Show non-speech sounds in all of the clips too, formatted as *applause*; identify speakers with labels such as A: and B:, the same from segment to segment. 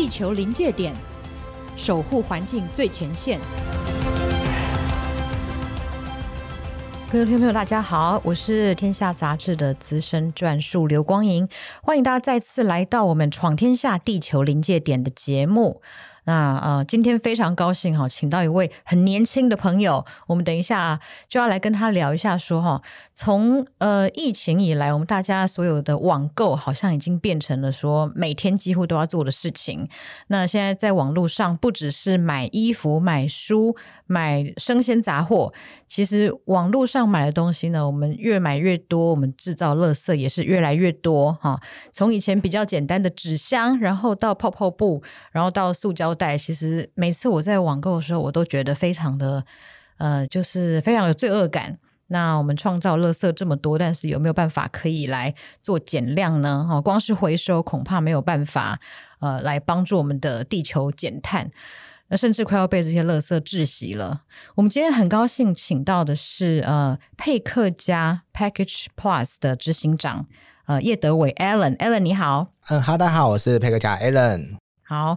A: 地球临界点，守护环境最前线。各位听众朋友，大家好，我是天下杂志的资深撰述刘光莹，欢迎大家再次来到我们《闯天下地球临界点》的节目。那呃，今天非常高兴哈，请到一位很年轻的朋友，我们等一下就要来跟他聊一下说，说哈，从呃疫情以来，我们大家所有的网购好像已经变成了说每天几乎都要做的事情。那现在在网络上，不只是买衣服、买书、买生鲜杂货，其实网络上买的东西呢，我们越买越多，我们制造垃圾也是越来越多哈。从以前比较简单的纸箱，然后到泡泡布，然后到塑胶。带其实每次我在网购的时候，我都觉得非常的呃，就是非常有罪恶感。那我们创造垃圾这么多，但是有没有办法可以来做减量呢？哈，光是回收恐怕没有办法呃来帮助我们的地球减碳。那甚至快要被这些垃圾窒息了。我们今天很高兴请到的是呃佩克家 Package Plus 的执行长呃叶德伟 Alan，Alan 你好。
B: 嗯，哈，大家好，我是佩克家 Alan。
A: 好。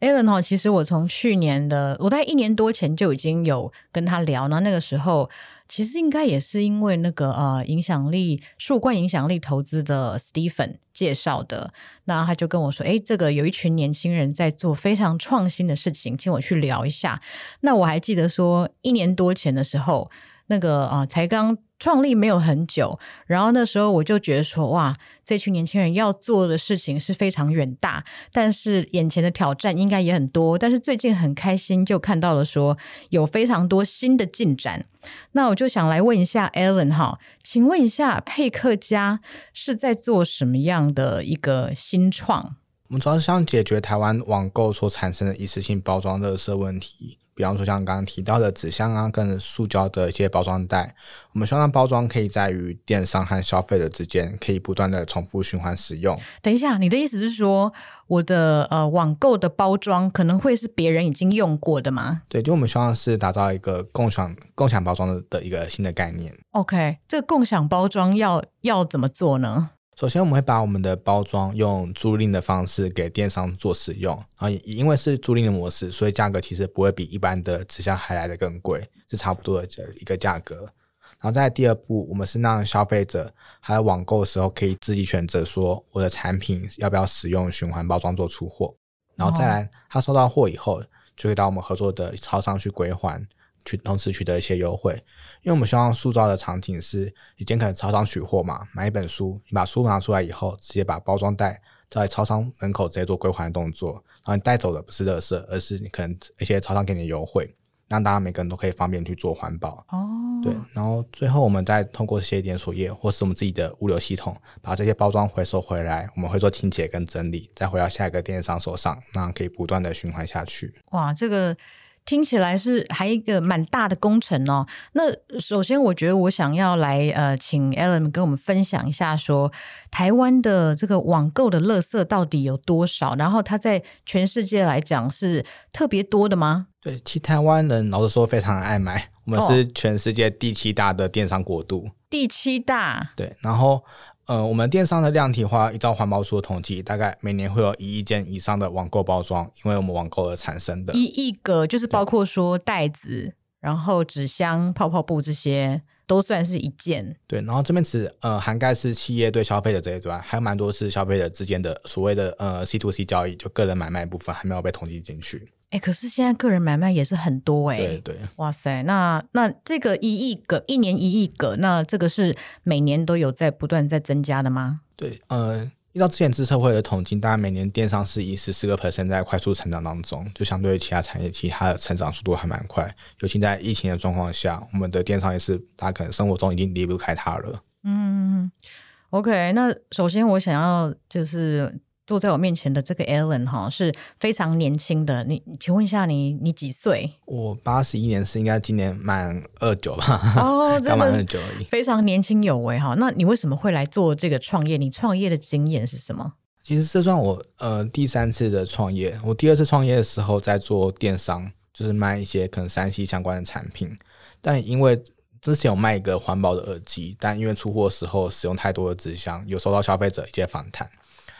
A: Alan 哈，其实我从去年的，我在一年多前就已经有跟他聊，那那个时候其实应该也是因为那个呃影响力树冠影响力投资的 Stephen 介绍的，那他就跟我说，诶，这个有一群年轻人在做非常创新的事情，请我去聊一下。那我还记得说，一年多前的时候，那个啊、呃、才刚。创立没有很久，然后那时候我就觉得说，哇，这群年轻人要做的事情是非常远大，但是眼前的挑战应该也很多。但是最近很开心，就看到了说有非常多新的进展。那我就想来问一下 Alan 哈，请问一下佩克家是在做什么样的一个新创？
B: 我们主要是想解决台湾网购所产生的一次性包装垃圾问题。比方说，像刚刚提到的纸箱啊，跟塑胶的一些包装袋，我们希望让包装可以在于电商和消费者之间，可以不断的重复循环使用。
A: 等一下，你的意思是说，我的呃网购的包装可能会是别人已经用过的吗？
B: 对，就我们希望是打造一个共享共享包装的的一个新的概念。
A: OK，这个共享包装要要怎么做呢？
B: 首先，我们会把我们的包装用租赁的方式给电商做使用啊，因为是租赁的模式，所以价格其实不会比一般的纸箱还来得更贵，是差不多的这一个价格。然后在第二步，我们是让消费者还有网购的时候可以自己选择说我的产品要不要使用循环包装做出货，然后再来他收到货以后，就会到我们合作的超商去归还。去同时取得一些优惠，因为我们希望塑造的场景是，以前可能超商取货嘛，买一本书，你把书拿出来以后，直接把包装袋在超商门口直接做归还的动作，然后你带走的不是垃圾，而是你可能一些超商给你的优惠，让大家每个人都可以方便去做环保。哦，对，然后最后我们再通过这些连锁业或是我们自己的物流系统，把这些包装回收回来，我们会做清洁跟整理，再回到下一个电商手上，那可以不断的循环下去。
A: 哇，这个。听起来是还一个蛮大的工程哦。那首先，我觉得我想要来呃，请 Alan 跟我们分享一下说，说台湾的这个网购的垃圾到底有多少？然后它在全世界来讲是特别多的吗？
B: 对，其实台湾人老实说非常爱买，我们是全世界第七大的电商国度。哦，
A: 第七大。
B: 对，然后。呃，我们电商的量体化，依照环保署的统计，大概每年会有一亿件以上的网购包装，因为我们网购而产生的。
A: 一亿个就是包括说袋子，然后纸箱、泡泡布这些都算是一件。
B: 对，然后这边只呃涵盖是企业对消费者这一端，还有蛮多是消费者之间的所谓的呃 C to C 交易，就个人买卖部分还没有被统计进去。
A: 哎，可是现在个人买卖也是很多哎，
B: 对对，
A: 哇塞，那那这个一亿个，一年一亿个，那这个是每年都有在不断在增加的吗？
B: 对，呃，依照之前资策会的统计，大概每年电商是以十四个 percent 在快速成长当中，就相对于其他产业，其他的成长速度还蛮快。尤其在疫情的状况下，我们的电商也是大家可能生活中已经离不开它了。
A: 嗯，OK，那首先我想要就是。坐在我面前的这个 Alan 哈是非常年轻的，你请问一下你你几岁？
B: 我八十一年是应该今年满二九吧？
A: 哦，*laughs*
B: 刚满二九而已，
A: 非常年轻有为哈。那你为什么会来做这个创业？你创业的经验是什么？
B: 其实这算我呃第三次的创业。我第二次创业的时候在做电商，就是卖一些可能三 C 相关的产品，但因为之前有卖一个环保的耳机，但因为出货的时候使用太多的纸箱，有收到消费者一些反弹。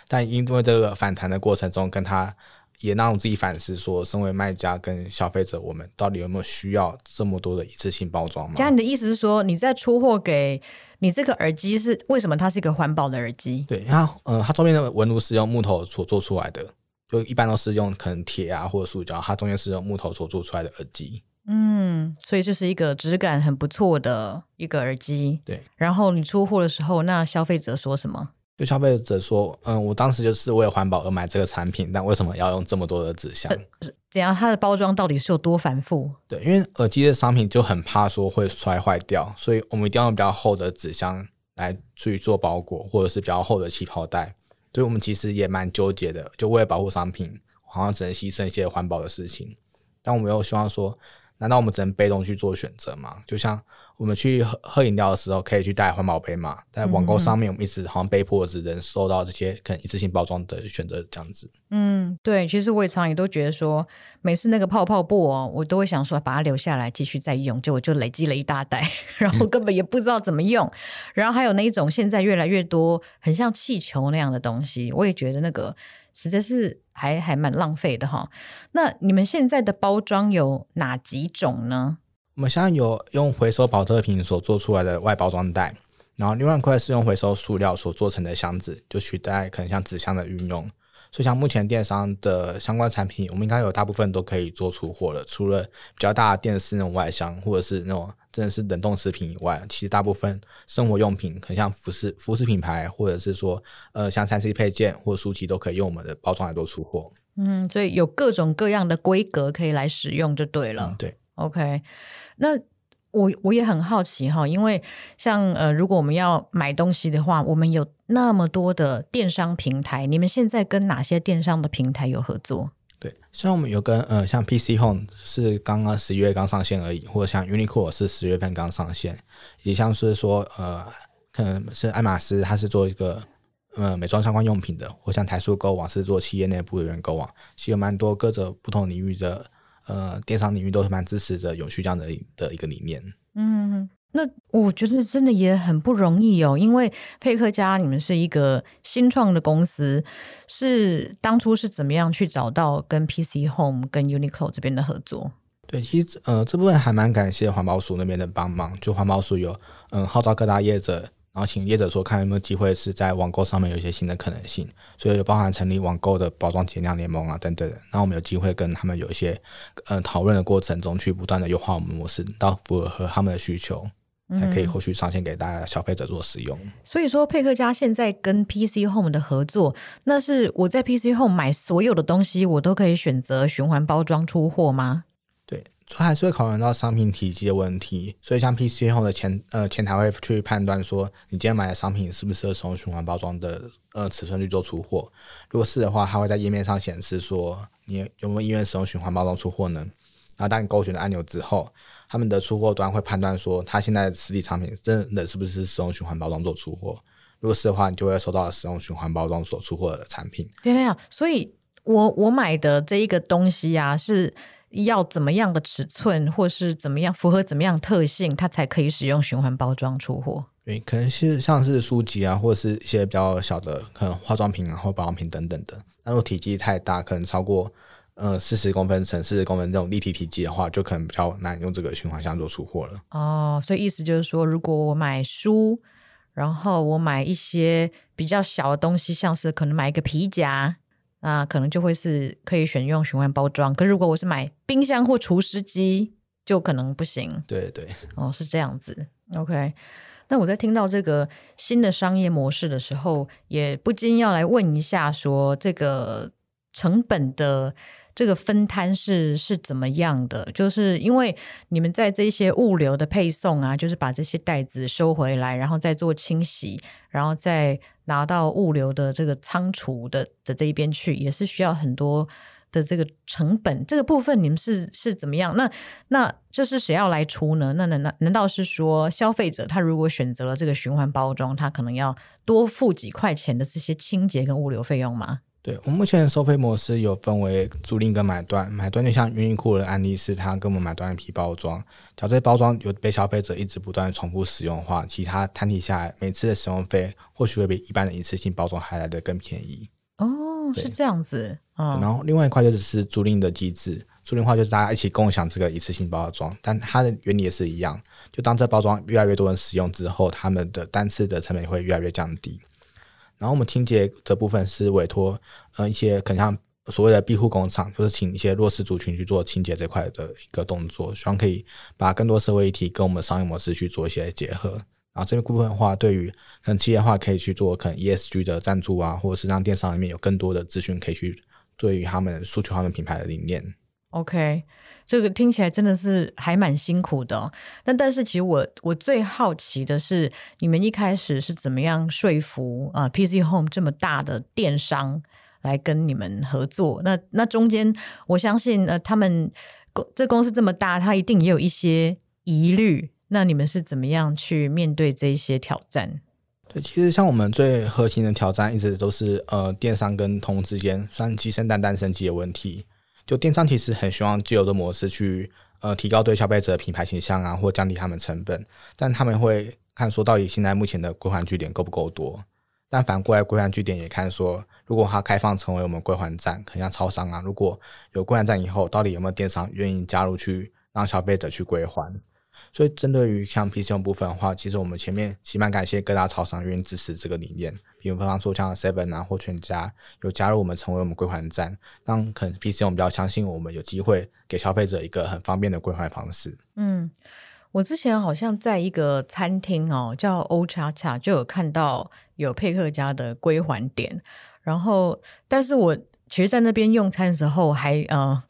B: 但因为这个反弹的过程中，跟他也让我自己反思说，身为卖家跟消费者，我们到底有没有需要这么多的一次性包装吗？
A: 加，你的意思是说，你在出货给你这个耳机是为什么它是一个环保的耳机？
B: 对，它嗯、呃，它中间的纹路是用木头所做出来的，就一般都是用可能铁啊或者塑胶，它中间是用木头所做出来的耳机。
A: 嗯，所以就是一个质感很不错的一个耳机。
B: 对，然
A: 后你出货的时候，那消费者说什么？
B: 就消费者说，嗯，我当时就是为了环保而买这个产品，但为什么要用这么多的纸箱？
A: 怎样？它的包装到底是有多繁复？
B: 对，因为耳机的商品就很怕说会摔坏掉，所以我们一定要用比较厚的纸箱来去做包裹，或者是比较厚的气泡袋。所以我们其实也蛮纠结的，就为了保护商品，好像只能牺牲一些环保的事情。但我们又希望说，难道我们只能被动去做选择吗？就像。我们去喝喝饮料的时候，可以去带环保杯嘛？在网购上面，我们一直好像被迫只能收到这些可能一次性包装的选择，这样子。
A: 嗯，对，其实我也常也都觉得说，每次那个泡泡布哦，我都会想说把它留下来继续再用，结果就累积了一大袋，*laughs* 然后根本也不知道怎么用。然后还有那一种现在越来越多，很像气球那样的东西，我也觉得那个实在是还还蛮浪费的哈。那你们现在的包装有哪几种呢？
B: 我们现在有用回收保特瓶所做出来的外包装袋，然后另外一块是用回收塑料所做成的箱子，就取代可能像纸箱的运用。所以像目前电商的相关产品，我们应该有大部分都可以做出货了。除了比较大的电视那种外箱，或者是那种真的是冷冻食品以外，其实大部分生活用品，可能像服饰服饰品牌，或者是说呃像三 C 配件或者书籍，都可以用我们的包装来做出货。
A: 嗯，所以有各种各样的规格可以来使用就对了。
B: 嗯、对
A: ，OK。那我我也很好奇哈，因为像呃，如果我们要买东西的话，我们有那么多的电商平台，你们现在跟哪些电商的平台有合作？
B: 对，像我们有跟呃，像 PC Home 是刚刚十一月刚上线而已，或者像 Uniqlo 是十月份刚上线，也像是说呃，可能是爱马仕，它是做一个呃美妆相关用品的，或像台塑购网是做企业内部的员购网，其实有蛮多各种不同领域的。呃，电商领域都是蛮支持着永续这样的的一个理念。
A: 嗯，那我觉得真的也很不容易哦，因为佩克家你们是一个新创的公司，是当初是怎么样去找到跟 PC Home、跟 Uniqlo 这边的合作？
B: 对，其实呃这部分还蛮感谢环保署那边的帮忙，就环保署有嗯号召各大业者。然后请业者说，看有没有机会是在网购上面有一些新的可能性，所以有包含成立网购的包装减量联盟啊等等。然后我们有机会跟他们有一些呃讨论的过程中，去不断的优化我们模式，到符合他们的需求，才可以后续上线给大家消费者做使用。
A: 嗯。所以说，佩克家现在跟 PC Home 的合作，那是我在 PC Home 买所有的东西，我都可以选择循环包装出货吗？
B: 它还是会考虑到商品体积的问题，所以像 PC 后的前呃前台会去判断说，你今天买的商品是不是使用循环包装的呃尺寸去做出货。如果是的话，它会在页面上显示说你有没有意愿使用循环包装出货呢？然后当你勾选了按钮之后，他们的出货端会判断说，它现在实体产品真的是不是使用循环包装做出货。如果是的话，你就会收到使用循环包装所出货的产品。
A: 对呀，所以我我买的这一个东西啊是。要怎么样的尺寸，或是怎么样符合怎么样特性，它才可以使用循环包装出货？
B: 对，可能是像是书籍啊，或者是一些比较小的，可能化妆品啊，或保养品等等的。那如果体积太大，可能超过呃四十公分乘四十公分这种立体体积的话，就可能比较难用这个循环箱做出货了。
A: 哦，所以意思就是说，如果我买书，然后我买一些比较小的东西，像是可能买一个皮夹。那可能就会是可以选用循环包装，可是如果我是买冰箱或除湿机，就可能不行。
B: 对对，
A: 哦，是这样子。OK，那我在听到这个新的商业模式的时候，也不禁要来问一下，说这个成本的。这个分摊是是怎么样的？就是因为你们在这些物流的配送啊，就是把这些袋子收回来，然后再做清洗，然后再拿到物流的这个仓储的的这一边去，也是需要很多的这个成本。这个部分你们是是怎么样？那那这是谁要来出呢？那难难难道是说消费者他如果选择了这个循环包装，他可能要多付几块钱的这些清洁跟物流费用吗？
B: 对，我们目前的收费模式有分为租赁跟买断。买断就像 Uniqlo 的案例是，他跟我们买断一批包装，假如这些包装有被消费者一直不断重复使用的话，其他摊提下来，每次的使用费或许会比一般的一次性包装还来得更便宜。
A: 哦哦，是这样子。哦、
B: 然后另外一块就是租赁的机制，租赁的话就是大家一起共享这个一次性包装，但它的原理也是一样。就当这包装越来越多人使用之后，他们的单次的成本会越来越降低。然后我们清洁的部分是委托呃一些可能像所谓的庇护工厂，就是请一些弱势族群去做清洁这块的一个动作，希望可以把更多社会议题跟我们的商业模式去做一些结合。然后这个部分的话，对于可能企业的话可以去做可能 ESG 的赞助啊，或者是让电商里面有更多的资讯可以去对于他们诉求他们品牌的理念。
A: OK。这个听起来真的是还蛮辛苦的哦，但但是其实我我最好奇的是，你们一开始是怎么样说服啊 PC Home 这么大的电商来跟你们合作？那那中间我相信呃，他们公这公司这么大，他一定也有一些疑虑。那你们是怎么样去面对这些挑战？
B: 对，其实像我们最核心的挑战，一直都是呃，电商跟通之间算鸡生蛋蛋生鸡的问题。就电商其实很希望自由的模式去呃提高对消费者的品牌形象啊，或降低他们成本，但他们会看说到底现在目前的归还据点够不够多？但反过来归还据点也看说，如果它开放成为我们归还站，可能像超商啊，如果有归还站以后，到底有没有电商愿意加入去让消费者去归还？所以，针对于像 PC Home 部分的话，其实我们前面起码感谢各大超商愿意支持这个理念。比如方说像 Seven 啊或全家有加入我们，成为我们归还站，让可能 PC Home 比较相信我们有机会给消费者一个很方便的归还方式。
A: 嗯，我之前好像在一个餐厅哦，叫欧叉叉，就有看到有配客家的归还点。然后，但是我其实，在那边用餐的时候还，还呃。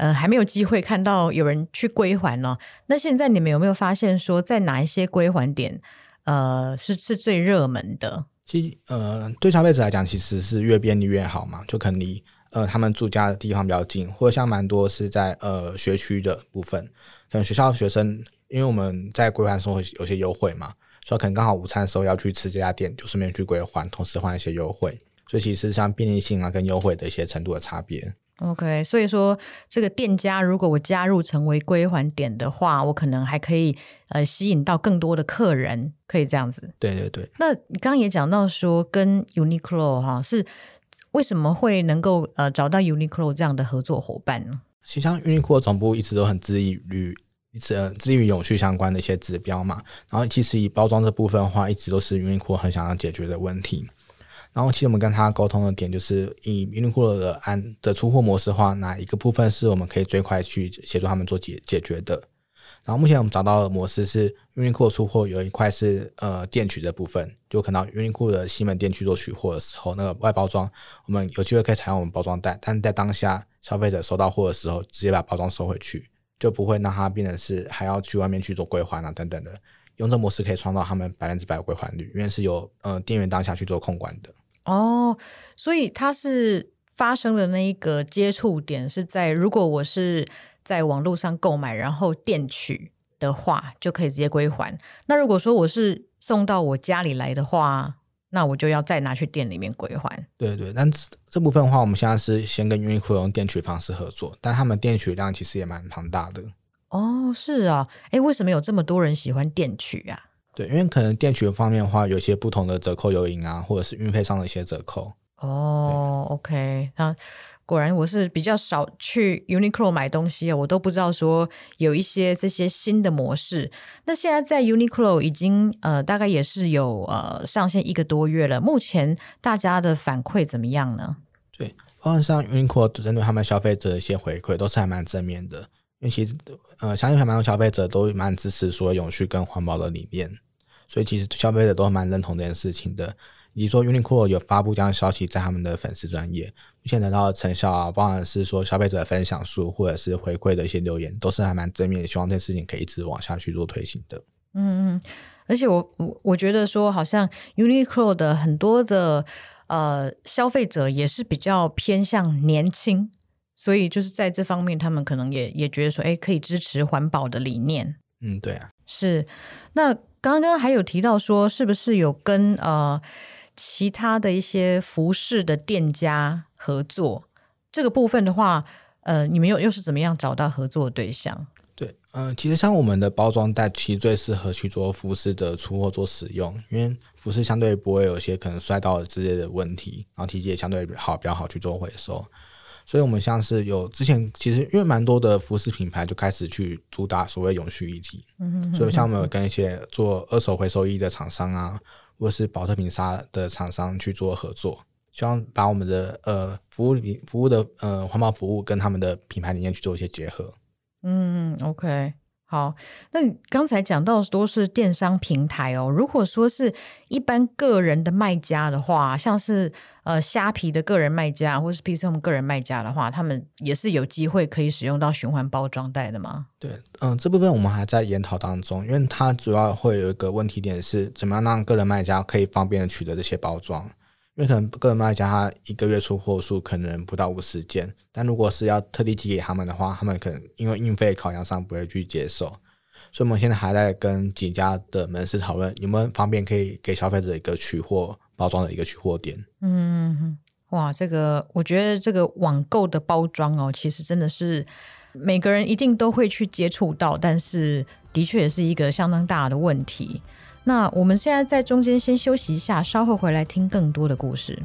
A: 呃，还没有机会看到有人去归还呢。那现在你们有没有发现说，在哪一些归还点，呃，是是最热门的？
B: 其实，呃，对消费者来讲，其实是越便利越好嘛。就可能离呃他们住家的地方比较近，或者像蛮多是在呃学区的部分，可能学校学生，因为我们在归还的时候有些优惠嘛，所以可能刚好午餐的时候要去吃这家店，就顺便去归还，同时换一些优惠。所以其实像便利性啊跟优惠的一些程度的差别。
A: OK，所以说这个店家如果我加入成为归还点的话，我可能还可以呃吸引到更多的客人，可以这样子。
B: 对对对。
A: 那你刚刚也讲到说跟 Uniqlo 哈是为什么会能够呃找到 Uniqlo 这样的合作伙伴呢？
B: 其实像 Uniqlo 总部一直都很致力于一直致力于永续相关的一些指标嘛，然后其实以包装这部分的话，一直都是 Uniqlo 很想要解决的问题。然后，其实我们跟他沟通的点就是，以 Uniqlo 的安的出货模式的话，哪一个部分是我们可以最快去协助他们做解解决的？然后目前我们找到的模式是，Uniqlo 出货有一块是呃店取的部分，就可能 Uniqlo 的西门店去做取货的时候，那个外包装我们有机会可以采用我们包装袋，但是在当下消费者收到货的时候，直接把包装收回去，就不会让它变成是还要去外面去做归还啊等等的。用这模式可以创造他们百分之百的归还率，因为是由呃店员当下去做控管的。
A: 哦，所以它是发生的那一个接触点是在，如果我是在网络上购买，然后店取的话，就可以直接归还。那如果说我是送到我家里来的话，那我就要再拿去店里面归还。
B: 对对，但这部分的话，我们现在是先跟 Uniqlo 用店取方式合作，但他们店取量其实也蛮庞大的。
A: 哦，是啊，哎，为什么有这么多人喜欢电取啊？
B: 对，因为可能电取方面的话，有些不同的折扣诱因啊，或者是运费上的一些折扣。
A: 哦，OK，那果然我是比较少去 Uniqlo 买东西啊，我都不知道说有一些这些新的模式。那现在在 Uniqlo 已经呃大概也是有呃上线一个多月了，目前大家的反馈怎么样呢？
B: 对，包括像 Uniqlo 针对他们消费者的一些回馈都是还蛮正面的。因为其实，呃，相信还蛮多消费者都蛮支持说永续跟环保的理念，所以其实消费者都蛮认同这件事情的。以及说 Uniqlo 有发布这样消息在他们的粉丝专业，目前得到的成效啊，包含是说消费者分享数或者是回馈的一些留言，都是还蛮正面，希望这件事情可以一直往下去做推行的。
A: 嗯嗯，而且我我我觉得说，好像 Uniqlo 的很多的呃消费者也是比较偏向年轻。所以就是在这方面，他们可能也也觉得说，哎，可以支持环保的理念。
B: 嗯，对啊，
A: 是。那刚刚还有提到说，是不是有跟呃其他的一些服饰的店家合作？这个部分的话，呃，你们又又是怎么样找到合作的对象？
B: 对，嗯、呃，其实像我们的包装袋，其实最适合去做服饰的出货做使用，因为服饰相对不会有一些可能摔到之类的问题，然后体积也相对好，比较好去做回收。所以，我们像是有之前其实因为蛮多的服饰品牌就开始去主打所谓永续议题，嗯哼所以像我们有跟一些做二手回收衣的厂商啊，或者是宝特瓶沙的厂商去做合作，希望把我们的呃服务里服务的呃环保服务跟他们的品牌理念去做一些结合。
A: 嗯，OK，好。那刚才讲到都是电商平台哦。如果说是一般个人的卖家的话，像是呃虾皮的个人卖家，或是 P C M 个人卖家的话，他们也是有机会可以使用到循环包装袋的吗？
B: 对，嗯，这部分我们还在研讨当中，因为它主要会有一个问题点是，怎么样让个人卖家可以方便的取得这些包装。因为可能个人卖家他一个月出货数可能不到五十件，但如果是要特地寄给他们的话，他们可能因为运费考量上不会去接受，所以我们现在还在跟几家的门市讨论有没有方便可以给消费者一个取货包装的一个取货点。
A: 嗯，哇，这个我觉得这个网购的包装哦，其实真的是每个人一定都会去接触到，但是的确也是一个相当大的问题。那我们现在在中间先休息一下，稍后回来听更多的故事。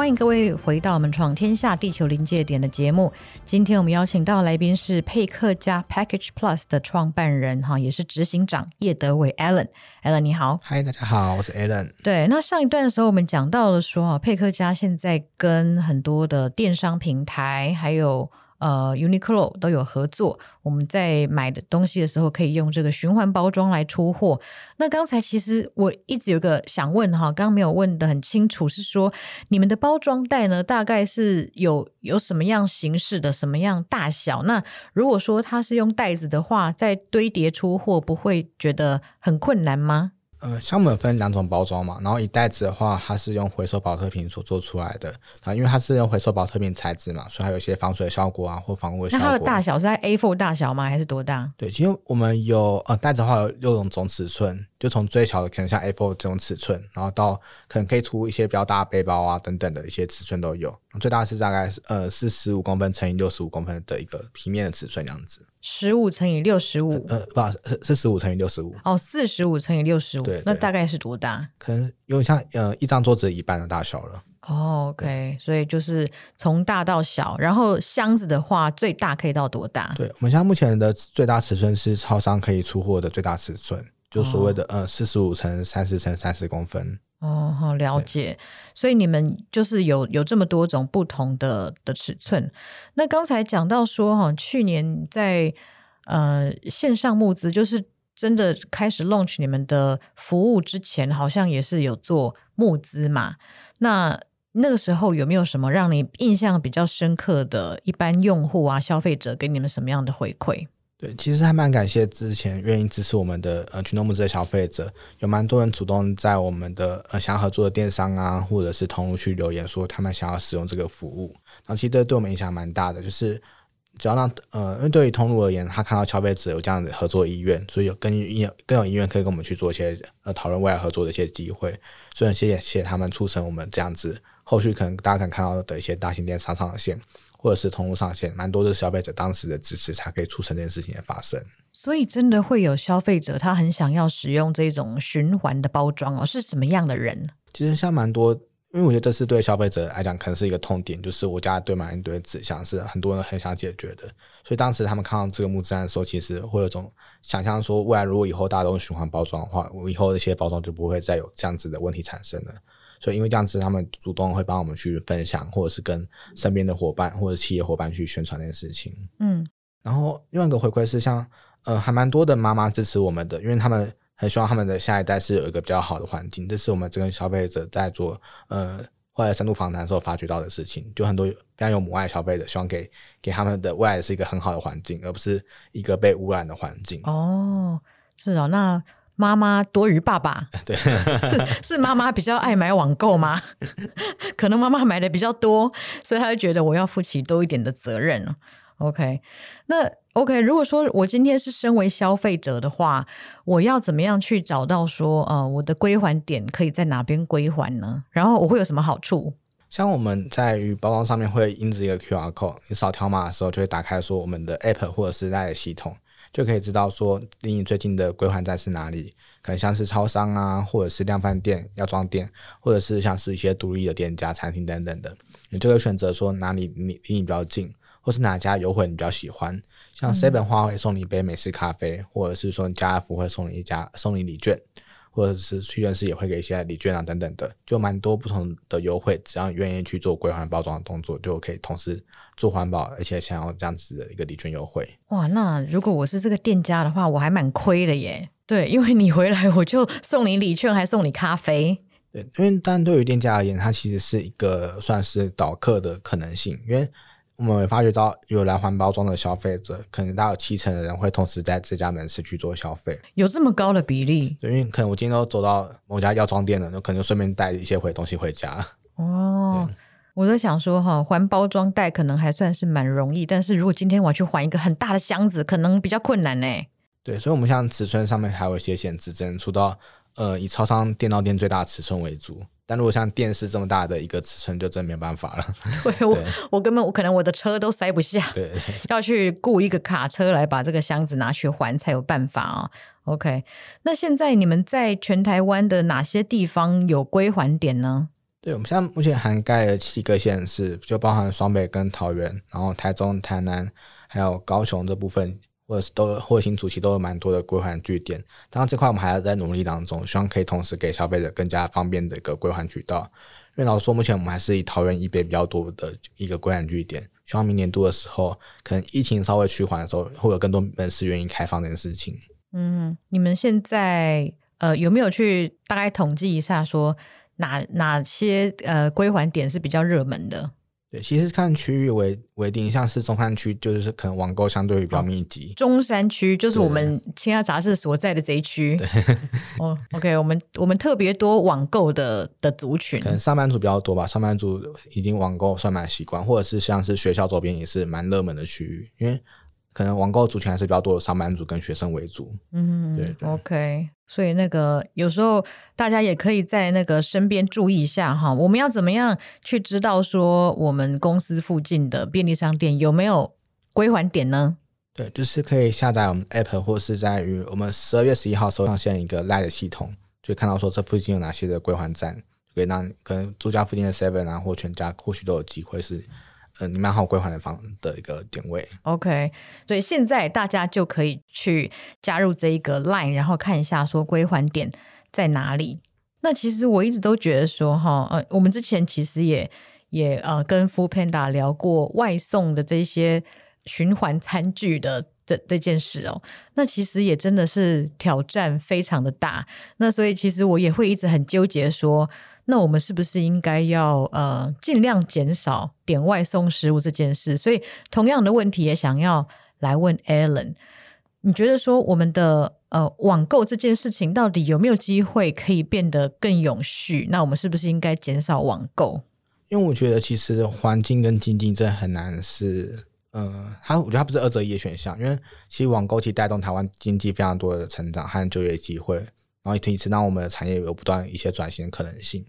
A: 欢迎各位回到我们《闯天下地球临界点》的节目。今天我们邀请到的来宾是佩克家 Package Plus 的创办人哈，也是执行长叶德伟 Allen。Allen 你好，
B: 嗨，大家好，我是 Allen。
A: 对，那上一段的时候我们讲到了说啊，佩克家现在跟很多的电商平台还有。呃，Uniqlo 都有合作，我们在买的东西的时候可以用这个循环包装来出货。那刚才其实我一直有个想问哈，刚刚没有问得很清楚，是说你们的包装袋呢，大概是有有什么样形式的，什么样大小？那如果说它是用袋子的话，在堆叠出货不会觉得很困难吗？
B: 呃，像我们分两种包装嘛，然后一袋子的话，它是用回收保特瓶所做出来的啊，因为它是用回收保特瓶材质嘛，所以它有一些防水效果啊，或防污的效果。
A: 那它的大小是在 A4 大小吗？还是多大？
B: 对，其实我们有呃袋子的话有六种总尺寸，就从最小的可能像 A4 这种尺寸，然后到可能可以出一些比较大的背包啊等等的一些尺寸都有。最大是大概是呃四十五公分乘以六十五公分的一个平面的尺寸这样子。
A: 十五乘以六十五，
B: 呃，不，是是十五乘以六十五。
A: 哦，四十五乘以六十五，那大概是多大？
B: 可能有点像呃一张桌子一半的大小了。
A: 哦，OK，所以就是从大到小，然后箱子的话最大可以到多大？
B: 对，我们现在目前的最大尺寸是超商可以出货的最大尺寸，就所谓的、哦、呃四十五乘三十乘三十公分。
A: 哦，好了解。所以你们就是有有这么多种不同的的尺寸。那刚才讲到说哈，去年在呃线上募资，就是真的开始 launch 你们的服务之前，好像也是有做募资嘛。那那个时候有没有什么让你印象比较深刻的一般用户啊、消费者给你们什么样的回馈？
B: 对，其实还蛮感谢之前愿意支持我们的呃群众募资的消费者，有蛮多人主动在我们的呃想要合作的电商啊，或者是通路去留言说他们想要使用这个服务。然后其实这对我们影响蛮大的，就是只要让呃，因为对于通路而言，他看到消费者有这样的合作意愿，所以有更意更有意愿可以跟我们去做一些呃讨论未来合作的一些机会。所以谢谢谢谢他们促成我们这样子，后续可能大家可能看到的一些大型电商上线。或者是通路上线，蛮多的消费者当时的支持，才可以促成这件事情的发生。
A: 所以，真的会有消费者他很想要使用这种循环的包装哦？是什么样的人？
B: 其实像蛮多，因为我觉得这是对消费者来讲，可能是一个痛点，就是我家堆满一堆纸箱，是很多人很想解决的。所以当时他们看到这个募资案的时候，其实会有种想象说，未来如果以后大家都用循环包装的话，我以后这些包装就不会再有这样子的问题产生了。所以，因为这样子，他们主动会帮我们去分享，或者是跟身边的伙伴或者企业伙伴去宣传这件事情。嗯，然后另外一个回馈是像，像呃，还蛮多的妈妈支持我们的，因为他们很希望他们的下一代是有一个比较好的环境。这是我们这个消费者在做呃后来深度访谈的时候发觉到的事情。就很多非常有母爱消费者，希望给给他们的未来是一个很好的环境，而不是一个被污染的环境。
A: 哦，是哦，那。妈妈多于爸爸，*laughs*
B: 对，
A: 是是妈妈比较爱买网购吗？*laughs* 可能妈妈买的比较多，所以她就觉得我要负起多一点的责任。OK，那 OK，如果说我今天是身为消费者的话，我要怎么样去找到说，呃，我的归还点可以在哪边归还呢？然后我会有什么好处？
B: 像我们在于包装上面会印制一个 QR code，你扫条码的时候就会打开说我们的 App 或者是 LINE 系统，就可以知道说离你最近的归还站是哪里，可能像是超商啊，或者是量贩店、药妆店，或者是像是一些独立的店家、餐厅等等的，你就会选择说哪里你离你比较近，或是哪家优惠你比较喜欢。像 Seven 花会送你一杯美式咖啡，或者是说家乐福会送你一家送你礼券。或者是屈臣氏也会给一些礼券啊等等的，就蛮多不同的优惠。只要愿意去做归还包装的动作，就可以同时做环保，而且想要这样子的一个礼券优惠。
A: 哇，那如果我是这个店家的话，我还蛮亏的耶。对，因为你回来我就送你礼券，还送你咖啡。
B: 对，因为但对于店家而言，它其实是一个算是导客的可能性，因为。我们也发觉到，有来还包装的消费者，可能大概有七成的人会同时在这家门市去做消费，
A: 有这么高的比例？
B: 对，因为可能我今天都走到某家药妆店了，就可能就顺便带一些回东西回家。
A: 哦，我在想说哈，还包装袋可能还算是蛮容易，但是如果今天我要去还一个很大的箱子，可能比较困难呢。
B: 对，所以，我们像尺寸上面还有一些限制，只能出到呃以超商电到店最大的尺寸为主。但如果像电视这么大的一个尺寸，就真没办法了。*laughs*
A: 对，对我，我根本我可能我的车都塞不下，
B: 对，*laughs*
A: 要去雇一个卡车来把这个箱子拿去还才有办法啊、哦。OK，那现在你们在全台湾的哪些地方有归还点呢？
B: 对，我们现在目前涵盖了七个县市，就包含双北跟桃园，然后台中、台南还有高雄这部分。或者是都或者新主题都有蛮多的归还据点，当然这块我们还要在努力当中，希望可以同时给消费者更加方便的一个归还渠道。因为老实说，目前我们还是以桃园以北比较多的一个归还据点，希望明年度的时候，可能疫情稍微趋缓的时候，会有更多门市愿意开放这件事情。
A: 嗯，你们现在呃有没有去大概统计一下，说哪哪些呃归还点是比较热门的？
B: 对，其实看区域为为定，像是中山区，就是可能网购相对于比较密集。
A: 中山区就是我们青亚杂志所在的这一区。对，*laughs* 哦，OK，我们我们特别多网购的的族群，
B: 可能上班族比较多吧。上班族已经网购算蛮习惯，或者是像是学校周边也是蛮热门的区域，因为。可能网购族群还是比较多的，上班族跟学生为主。嗯，对，对
A: ，OK。所以那个有时候大家也可以在那个身边注意一下哈，我们要怎么样去知道说我们公司附近的便利商店有没有归还点呢？
B: 对，就是可以下载我们 App，或是在于我们十二月十一号时候上线一个 LINE 系统，就看到说这附近有哪些的归还站，可以让可能住家附近的 Seven 啊或全家或许都有机会是。嗯，你蛮好归还的方的一个点位
A: ，OK，所以现在大家就可以去加入这一个 Line，然后看一下说归还点在哪里。那其实我一直都觉得说哈，呃，我们之前其实也也呃跟 Foodpanda 聊过外送的这些循环餐具的这这件事哦。那其实也真的是挑战非常的大。那所以其实我也会一直很纠结说。那我们是不是应该要呃尽量减少点外送食物这件事？所以同样的问题也想要来问 Alan，你觉得说我们的呃网购这件事情到底有没有机会可以变得更永续？那我们是不是应该减少网购？
B: 因为我觉得其实环境跟经济真的很难是嗯，它我觉得它不是二择一的选项，因为其实网购其实带动台湾经济非常多的成长和就业机会，然后也可以让我们的产业有不断一些转型的可能性。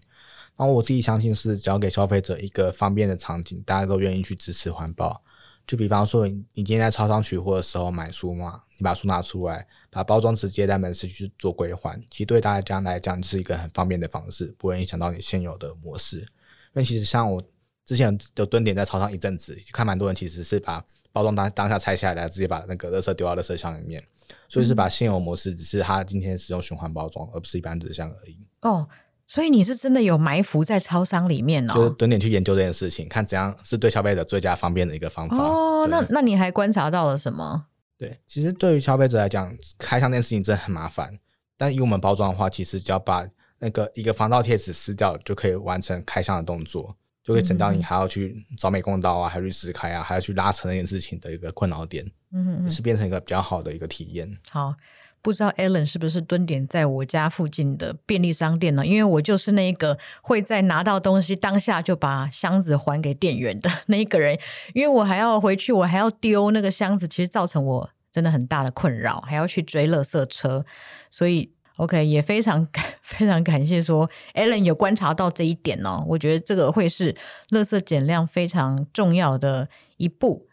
B: 然后我自己相信是，只要给消费者一个方便的场景，大家都愿意去支持环保。就比方说，你今天在超商取货的时候买书嘛，你把书拿出来，把包装直接在门市去做归还，其实对大家来讲是一个很方便的方式，不会影响到你现有的模式。因为其实像我之前有蹲点在超商一阵子，看蛮多人其实是把包装当当下拆下来，直接把那个垃圾丢到垃圾箱里面，所以是把现有模式，只是它今天使用循环包装，而不是一般纸箱而已。
A: 哦。所以你是真的有埋伏在超商里面哦？
B: 就是蹲点去研究这件事情，看怎样是对消费者最佳方便的一个方法。
A: 哦，那那你还观察到了什么？
B: 对，其实对于消费者来讲，开箱这件事情真的很麻烦。但以我们包装的话，其实只要把那个一个防盗贴纸撕掉，就可以完成开箱的动作，就可以省掉你还要去找美工刀啊，还要去撕开啊，还要去拉扯那件事情的一个困扰点。嗯嗯，是变成一个比较好的一个体验。
A: 好。不知道 Alan 是不是蹲点在我家附近的便利商店呢？因为我就是那一个会在拿到东西当下就把箱子还给店员的 *laughs* 那一个人，因为我还要回去，我还要丢那个箱子，其实造成我真的很大的困扰，还要去追垃圾车，所以 OK，也非常感 *laughs* 非常感谢说 Alan 有观察到这一点哦，我觉得这个会是垃圾减量非常重要的一步。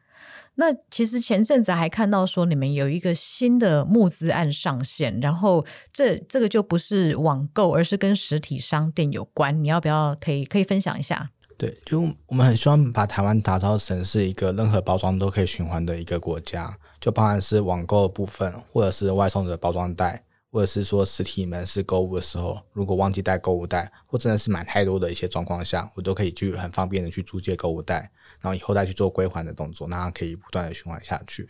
A: 那其实前阵子还看到说你们有一个新的募资案上线，然后这这个就不是网购，而是跟实体商店有关。你要不要可以可以分享一下？
B: 对，就我们很希望把台湾打造成是一个任何包装都可以循环的一个国家，就包含是网购的部分，或者是外送的包装袋。或者是说实体门市购物的时候，如果忘记带购物袋，或真的是买太多的一些状况下，我都可以去很方便的去租借购物袋，然后以后再去做归还的动作，那它可以不断的循环下去。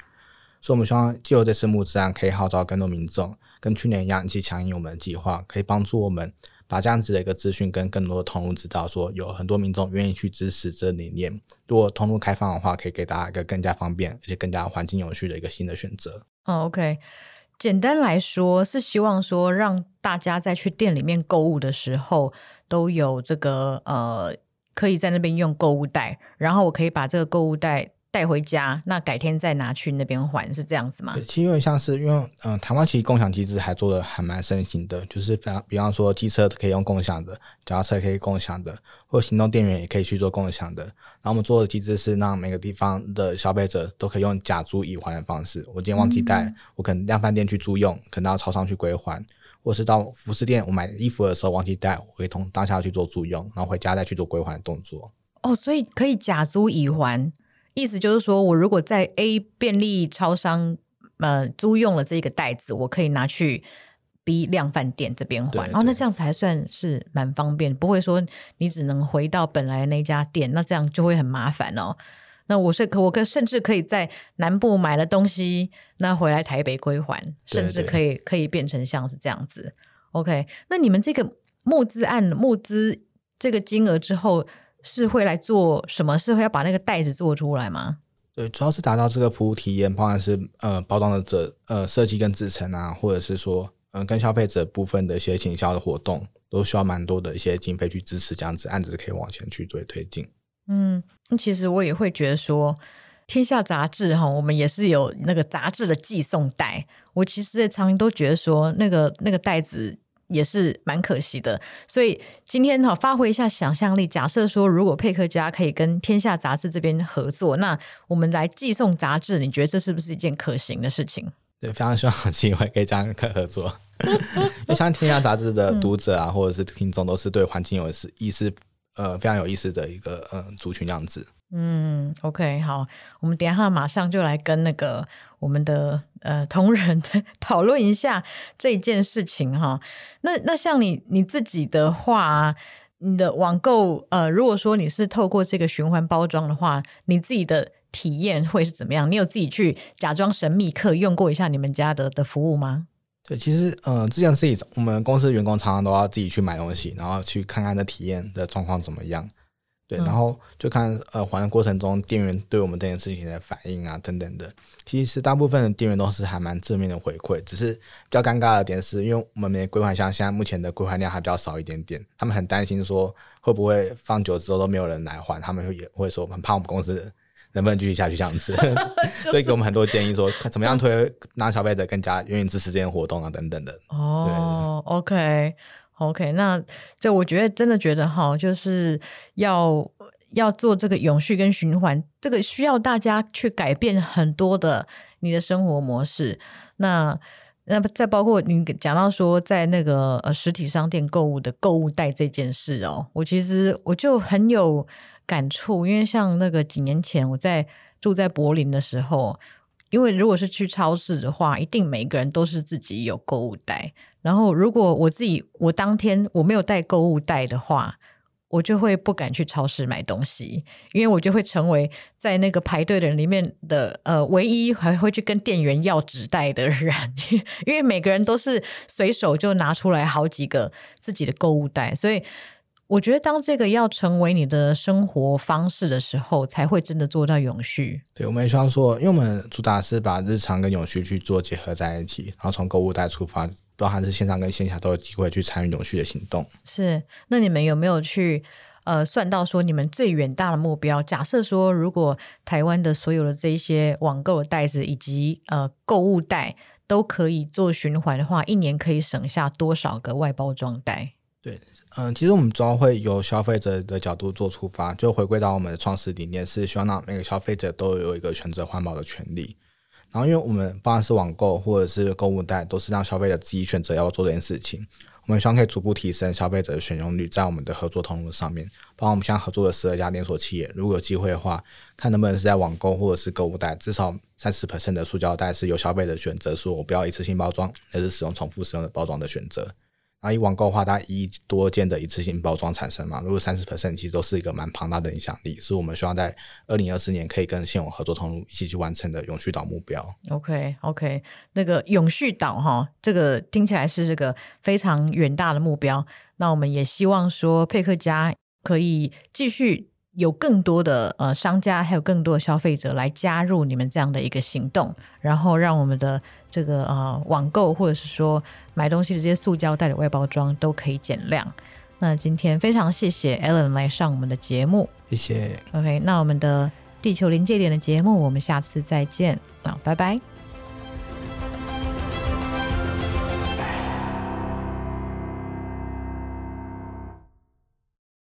B: 所以，我们希望借由这次募资案，可以号召更多民众，跟去年一样，一起响应我们的计划，可以帮助我们把这样子的一个资讯跟更多的通路知道，说有很多民众愿意去支持这理念。如果通路开放的话，可以给大家一个更加方便而且更加环境有序的一个新的选择。
A: 哦，OK。简单来说，是希望说让大家在去店里面购物的时候，都有这个呃，可以在那边用购物袋，然后我可以把这个购物袋带回家，那改天再拿去那边还，是这样子吗？
B: 对，其实有点像是因为，嗯、呃，台湾其实共享机制还做的还蛮盛行的，就是比方比方说，机车可以用共享的，脚踏车可以共享的，或行动电源也可以去做共享的。然后我们做的机制是让每个地方的消费者都可以用假租以还的方式。我今天忘记带，嗯、我可能量贩店去租用，可能到超商去归还，或是到服饰店我买衣服的时候忘记带，我可以从当下去做租用，然后回家再去做归还的动作。
A: 哦，所以可以假租以还。意思就是说，我如果在 A 便利超商呃租用了这个袋子，我可以拿去 B 量贩店这边还，然后、哦、那这样子还算是蛮方便，不会说你只能回到本来那家店，那这样就会很麻烦哦。那我是可我可甚至可以在南部买了东西，那回来台北归还，甚至可以可以变成像是这样子。OK，那你们这个募资案募资这个金额之后。是会来做什么？是会要把那个袋子做出来吗？
B: 对，主要是达到这个服务体验，包含是呃包装的这呃设计跟制成啊，或者是说嗯、呃、跟消费者部分的一些行销的活动，都需要蛮多的一些经费去支持，这样子案子可以往前去做推进。
A: 嗯，其实我也会觉得说，天下杂志哈，我们也是有那个杂志的寄送袋，我其实常常都觉得说，那个那个袋子。也是蛮可惜的，所以今天哈发挥一下想象力，假设说如果佩克家可以跟天下杂志这边合作，那我们来寄送杂志，你觉得这是不是一件可行的事情？
B: 对，非常希望有机会可以这样可合作，*laughs* 因为像天下杂志的读者啊，嗯、或者是听众，都是对环境有意思，呃，非常有意思的一个呃族群样子。
A: 嗯，OK，好，我们等一下马上就来跟那个我们的呃同仁 *laughs* 讨论一下这件事情哈。那那像你你自己的话，你的网购呃，如果说你是透过这个循环包装的话，你自己的体验会是怎么样？你有自己去假装神秘客用过一下你们家的的服务吗？
B: 对，其实呃，这件事情我们公司的员工常常都要自己去买东西，然后去看看那体验的状况怎么样。对，然后就看呃，还的过程中店员对我们这件事情的反应啊，等等的。其实大部分的店员都是还蛮正面的回馈，只是比较尴尬的点是，因为我们的归还箱现在目前的归还量还比较少一点点，他们很担心说会不会放久之后都没有人来还，他们会也会说很怕我们公司能不能继续下去这样子，*laughs* *laughs* 就是、所以给我们很多建议说看怎么样推让消费者更加愿意支持这件活动啊，等等的。
A: 哦对，OK。OK，那就我觉得真的觉得哈，就是要要做这个永续跟循环，这个需要大家去改变很多的你的生活模式。那那再包括你讲到说，在那个呃实体商店购物的购物袋这件事哦，我其实我就很有感触，因为像那个几年前我在住在柏林的时候。因为如果是去超市的话，一定每个人都是自己有购物袋。然后，如果我自己我当天我没有带购物袋的话，我就会不敢去超市买东西，因为我就会成为在那个排队的人里面的呃唯一还会去跟店员要纸袋的人，*laughs* 因为每个人都是随手就拿出来好几个自己的购物袋，所以。我觉得，当这个要成为你的生活方式的时候，才会真的做到永续。
B: 对，我们也希望说，因为我们主打是把日常跟永续去做结合在一起，然后从购物袋出发，包含是线上跟线下都有机会去参与永续的行动。
A: 是，那你们有没有去呃算到说你们最远大的目标？假设说，如果台湾的所有的这一些网购的袋子以及呃购物袋都可以做循环的话，一年可以省下多少个外包装袋？
B: 对，嗯，其实我们主要会由消费者的角度做出发，就回归到我们的创始理念，是希望让每个消费者都有一个选择环保的权利。然后，因为我们不管是网购或者是购物袋，都是让消费者自己选择要做这件事情。我们希望可以逐步提升消费者的选用率，在我们的合作通路上面，包括我们现在合作的十二家连锁企业，如果有机会的话，看能不能是在网购或者是购物袋，至少三十 percent 的塑胶袋是由消费者选择，说我不要一次性包装，而是使用重复使用的包装的选择。然后以网购的话，它一多件的一次性包装产生嘛，如果三十 percent 其实都是一个蛮庞大的影响力，是我们希望在二零二四年可以跟现有合作通路一起去完成的永续岛目标。
A: OK OK，那个永续岛哈，这个听起来是这个非常远大的目标。那我们也希望说佩克家可以继续。有更多的呃商家，还有更多的消费者来加入你们这样的一个行动，然后让我们的这个呃网购或者是说买东西的这些塑胶袋的外包装都可以减量。那今天非常谢谢 Alan 来上我们的节目，
B: 谢谢。
A: OK，那我们的地球临界点的节目，我们下次再见，啊，拜拜。